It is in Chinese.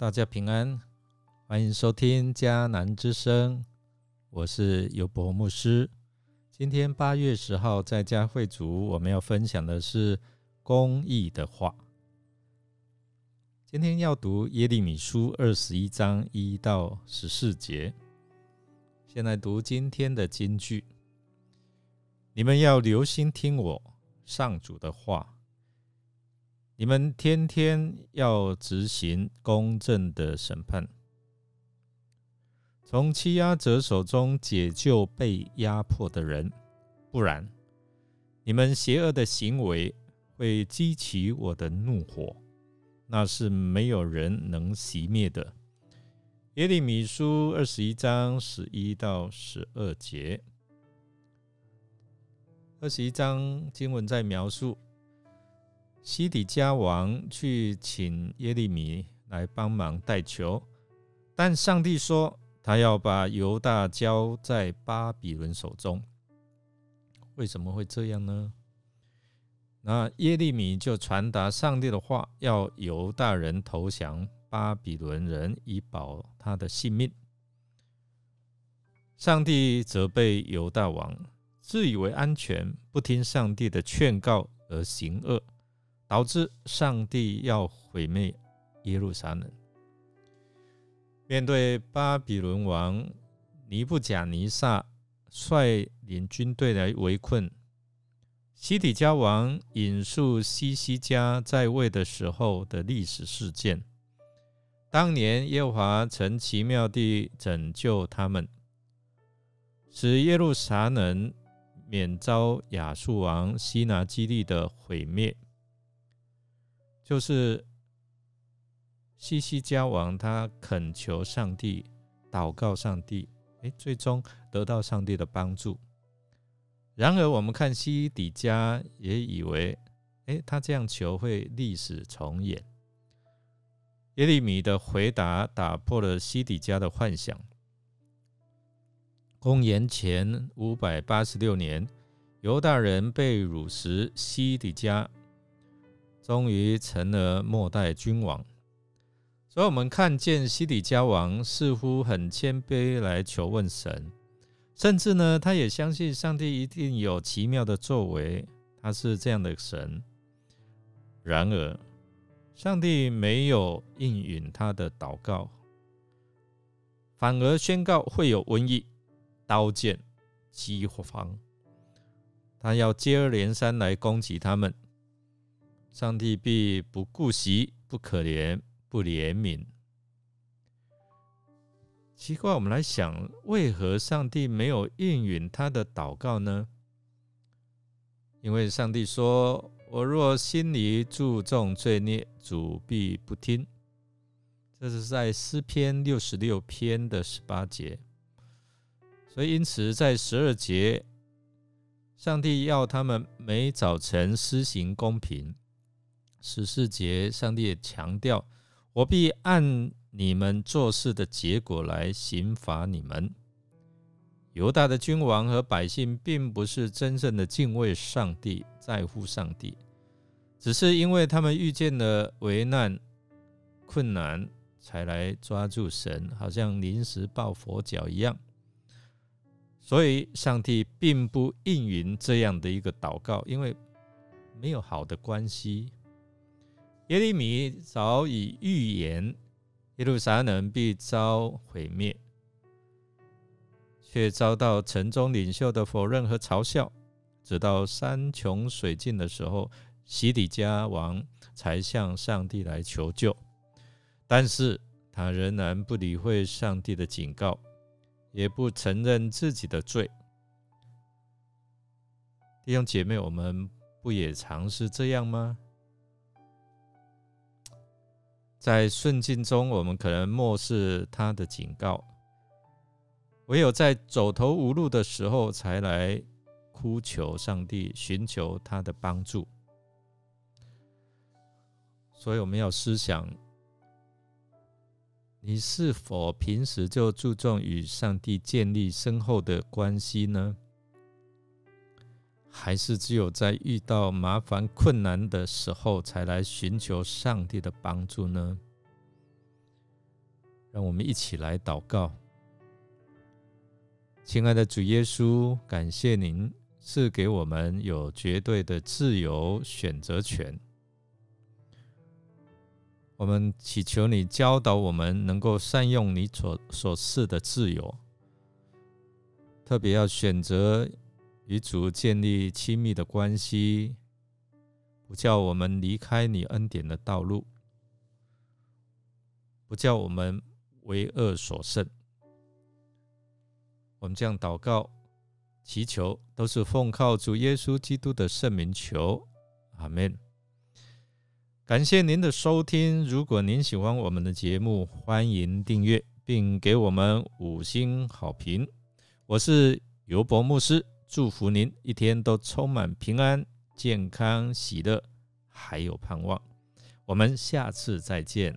大家平安，欢迎收听迦南之声，我是尤博牧师。今天八月十号在家会主，我们要分享的是公益的话。今天要读耶利米书二十一章一到十四节。先来读今天的金句：你们要留心听我上主的话。你们天天要执行公正的审判，从欺压者手中解救被压迫的人，不然，你们邪恶的行为会激起我的怒火，那是没有人能熄灭的。耶利米书二十一章十一到十二节，二十一章经文在描述。西底家王去请耶利米来帮忙带球，但上帝说他要把犹大交在巴比伦手中。为什么会这样呢？那耶利米就传达上帝的话，要犹大人投降巴比伦人，以保他的性命。上帝责备犹大王自以为安全，不听上帝的劝告而行恶。导致上帝要毁灭耶路撒冷。面对巴比伦王尼布甲尼撒率领军队来围困，西底家王引述西西家在位的时候的历史事件。当年耶和华曾奇妙地拯救他们，使耶路撒冷免遭亚述王西拿基利的毁灭。就是西西加王，他恳求上帝，祷告上帝，哎，最终得到上帝的帮助。然而，我们看西底家也以为，哎，他这样求会历史重演。耶利米的回答打破了西底家的幻想。公元前五百八十六年，犹大人被掳时，西底家。终于成了末代君王，所以，我们看见西底家王似乎很谦卑来求问神，甚至呢，他也相信上帝一定有奇妙的作为，他是这样的神。然而，上帝没有应允他的祷告，反而宣告会有瘟疫、刀剑、饥荒，他要接二连三来攻击他们。上帝必不顾惜、不可怜、不怜悯。奇怪，我们来想，为何上帝没有应允他的祷告呢？因为上帝说：“我若心里注重罪孽，主必不听。”这是在诗篇六十六篇的十八节。所以，因此在十二节，上帝要他们每早晨施行公平。十四节，上帝也强调：“我必按你们做事的结果来刑罚你们。”犹大的君王和百姓并不是真正的敬畏上帝、在乎上帝，只是因为他们遇见了危难、困难，才来抓住神，好像临时抱佛脚一样。所以，上帝并不应允这样的一个祷告，因为没有好的关系。耶利米早已预言耶路撒冷必遭毁灭，却遭到城中领袖的否认和嘲笑。直到山穷水尽的时候，西底家王才向上帝来求救，但是他仍然不理会上帝的警告，也不承认自己的罪。弟兄姐妹，我们不也常是这样吗？在顺境中，我们可能漠视他的警告；唯有在走投无路的时候，才来哭求上帝，寻求他的帮助。所以，我们要思想：你是否平时就注重与上帝建立深厚的关系呢？还是只有在遇到麻烦困难的时候，才来寻求上帝的帮助呢？让我们一起来祷告。亲爱的主耶稣，感谢您赐给我们有绝对的自由选择权。我们祈求你教导我们，能够善用你所所赐的自由，特别要选择与主建立亲密的关系，不叫我们离开你恩典的道路，不叫我们为恶所胜。我们这样祷告、祈求，都是奉靠主耶稣基督的圣名求，阿门。感谢您的收听。如果您喜欢我们的节目，欢迎订阅并给我们五星好评。我是尤博牧师，祝福您一天都充满平安、健康、喜乐，还有盼望。我们下次再见。